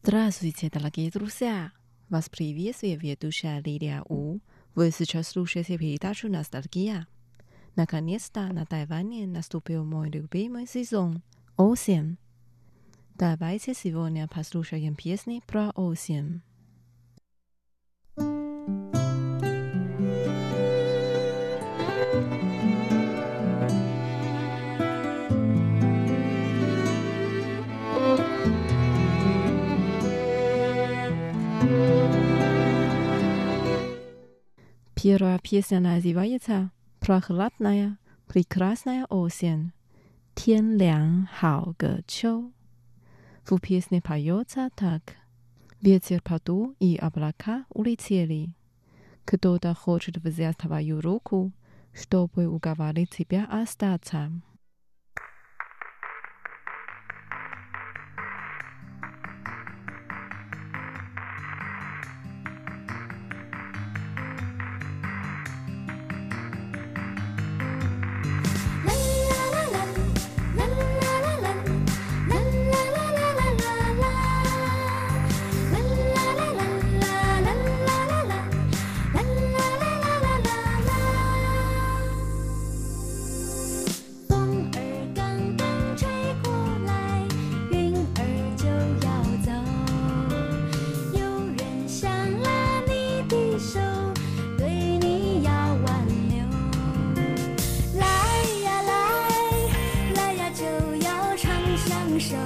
Здравствуйте, дорогие друзья! Вас приветствует ведущая Лилия У. Вы сейчас слушаете передачу «Ностальгия». Наконец-то на Тайване наступил мой любимый сезон – осень. Давайте сегодня послушаем песни про осень. Первая песня называется «Прохладная, прекрасная осень». «Тен лян хао ге чо». В песне поется так. Ветер подул, и облака улетели. Кто-то хочет взять твою руку, чтобы уговорить тебя остаться. 相守，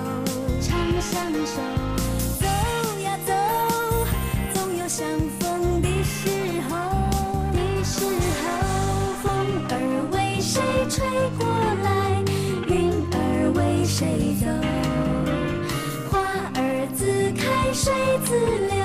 长相守。走呀走，总有相逢的时候。的时候，风儿为谁吹过来，云儿为谁走？花儿自开，水自流，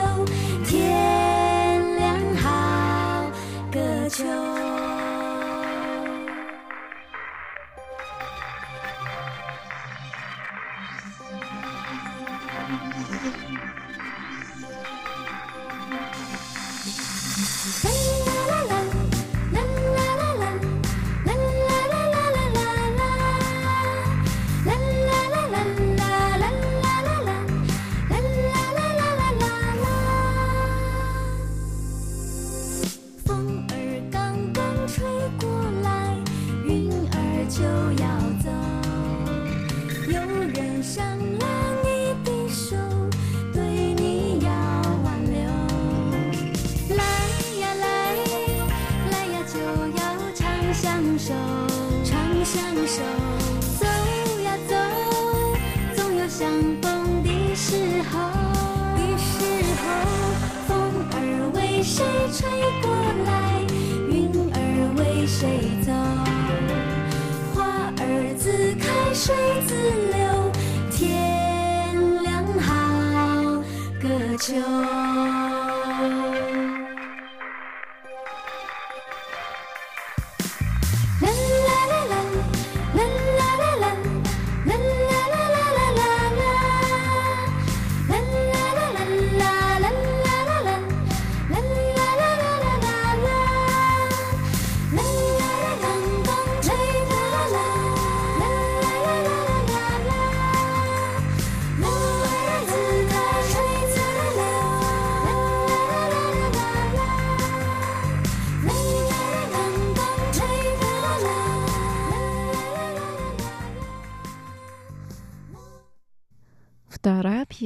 水自流，天凉好个秋。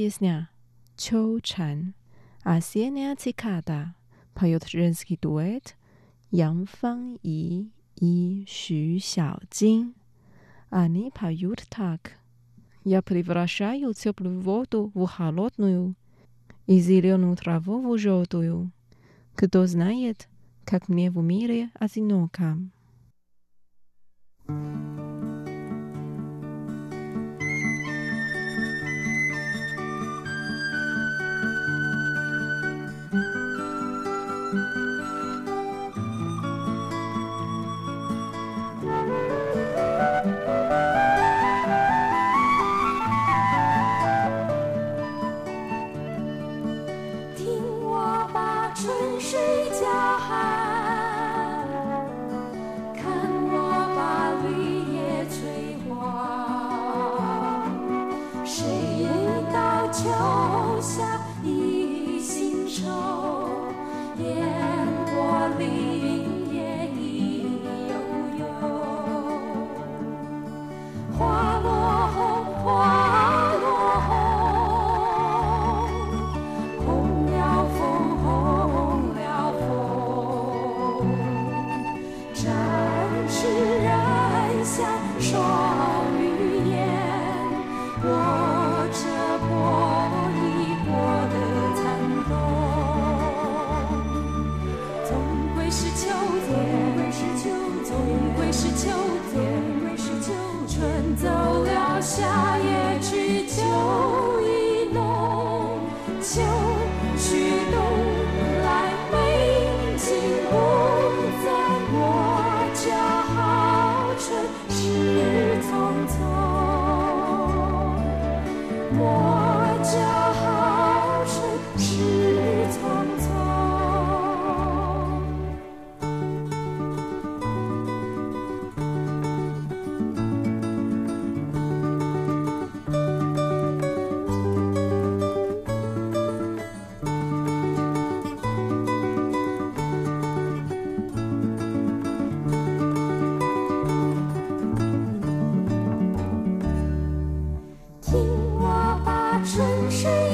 Песня «Чоу Чан» «Осенняя цикада» поет женский дуэт Ян Фан И и Xu Xiаojин. Они поют так. Я превращаю теплую воду в холодную и зеленую траву в желтую. Кто знает, как мне в мире одиноко. 听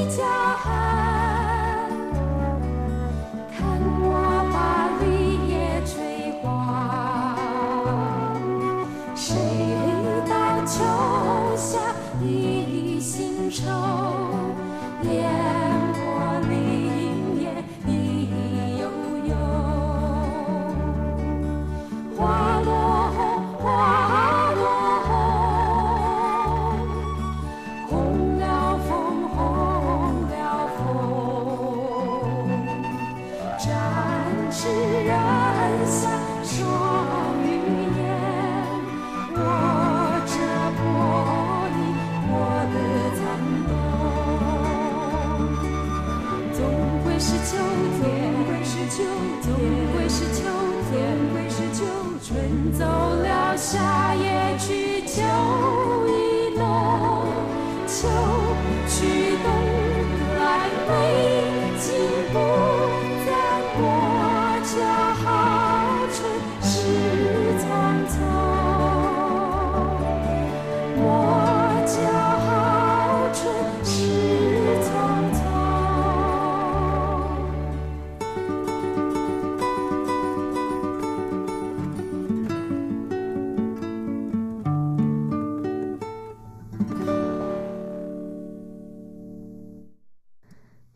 Cho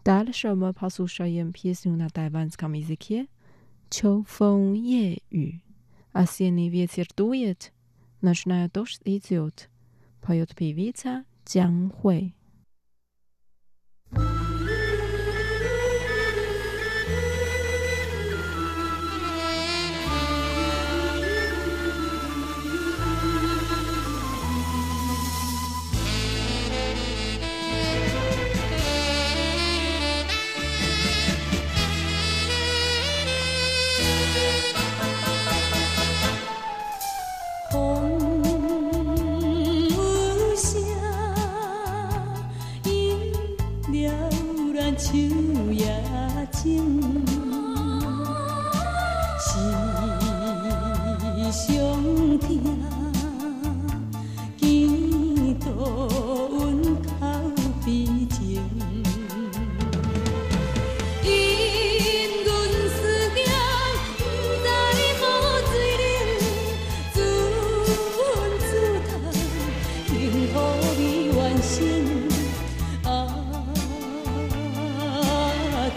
Dalsze my posłuchajmy pieśni na tajwańskim językie Qiu Feng Ye Yu. A jeśli wieczór duje, zaczynają dość idiot. Pojąt piwica Jiang Hui.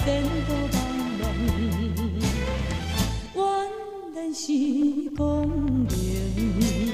siento 是光明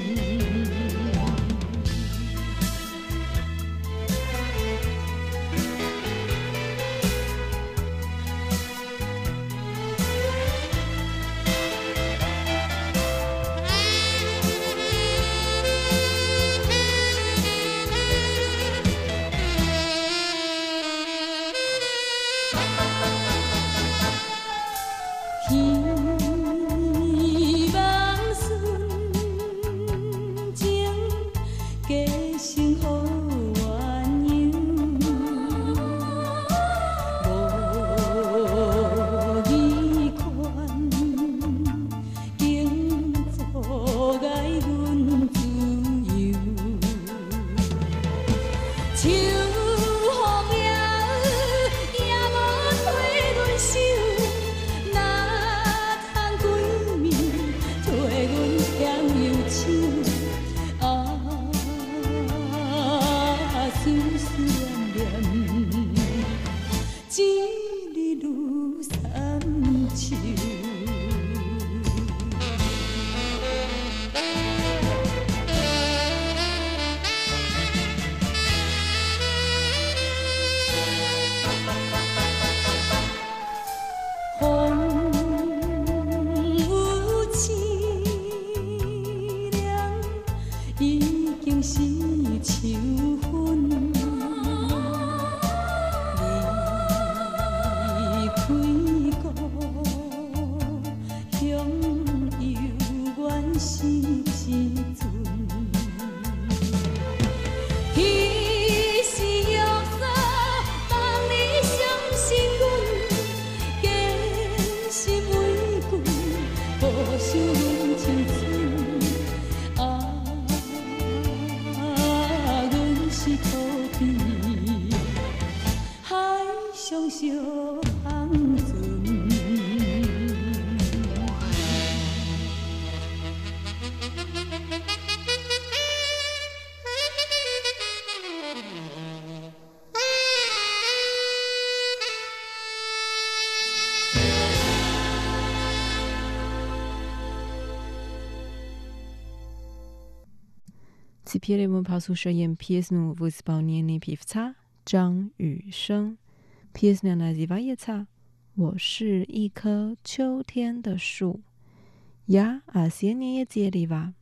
杰里文跑宿舍演，PS 努胡子包捏捏皮肤差，张雨生，PS 两台机巴也差，我是一棵秋天的树呀，阿些捏也杰里哇。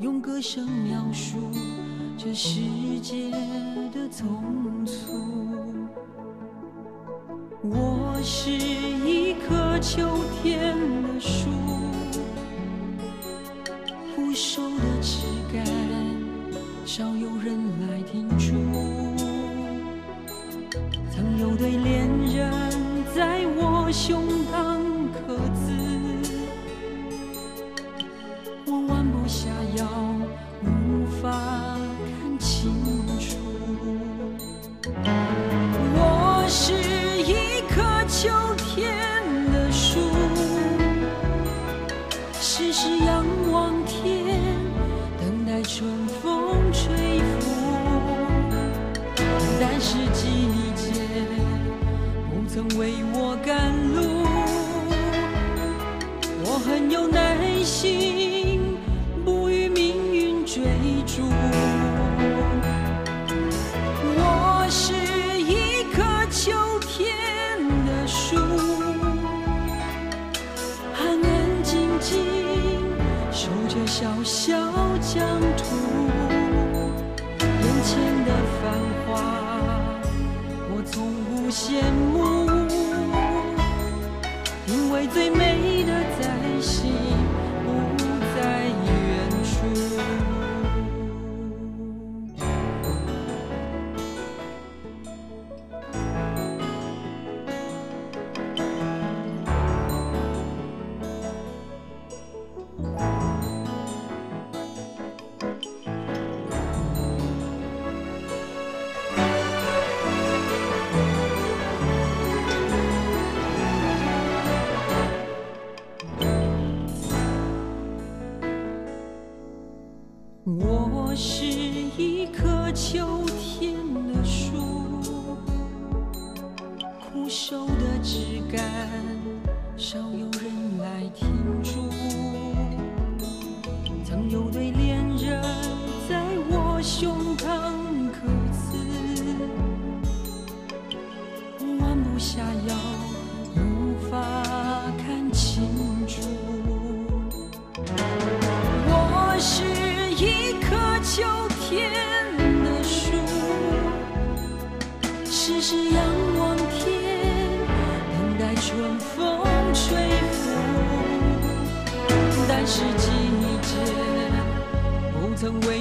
用歌声描述这世界的匆促。我是一棵秋天的树枯瘦的枝干少有人来停驻曾有对恋人在我胸羡慕，因为最美秋季节不曾为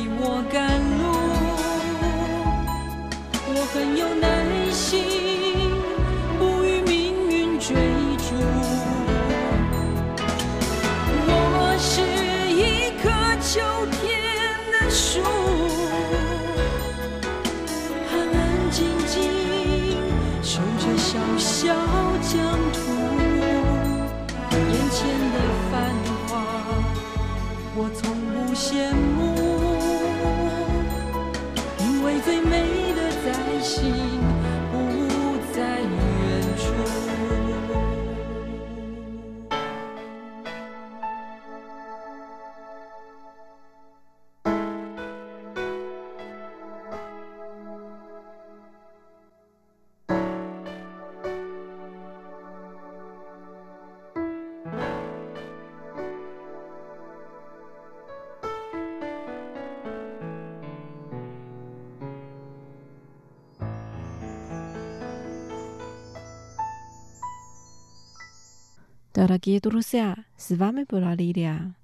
Дорогие друзья, с вами была Лилия.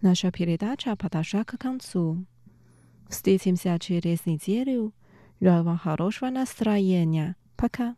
Наша передача подошла к концу. Встретимся через неделю. Желаю вам хорошего настроения. Пока.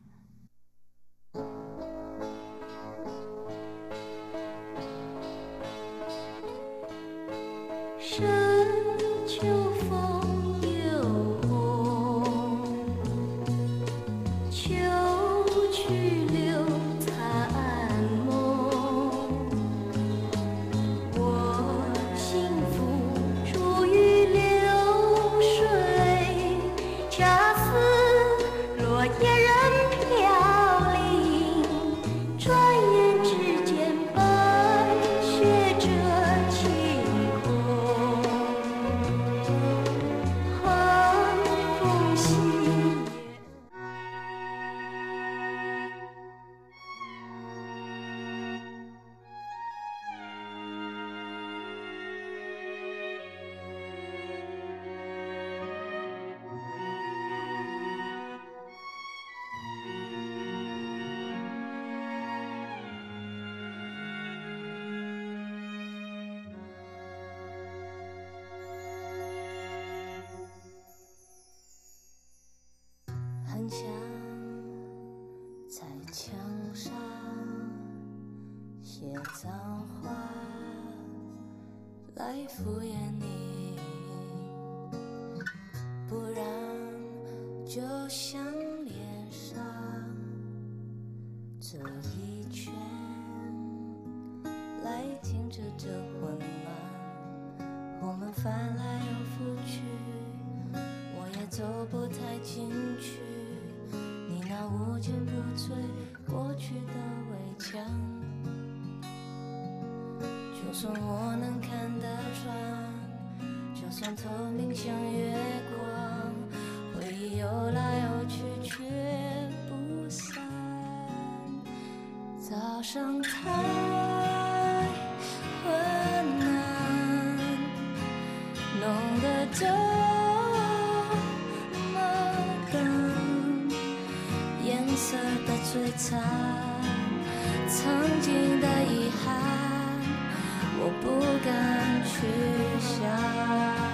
来敷衍你，不然就像脸上这一圈来停止这混乱，我们翻来又覆去。我也走不太进去。你那无坚不摧就算我能看得穿，就算透明像月光，回忆游来游去却不散。早上太困难，弄得这么冷，颜色的璀璨，曾经的遗憾。我不敢去想。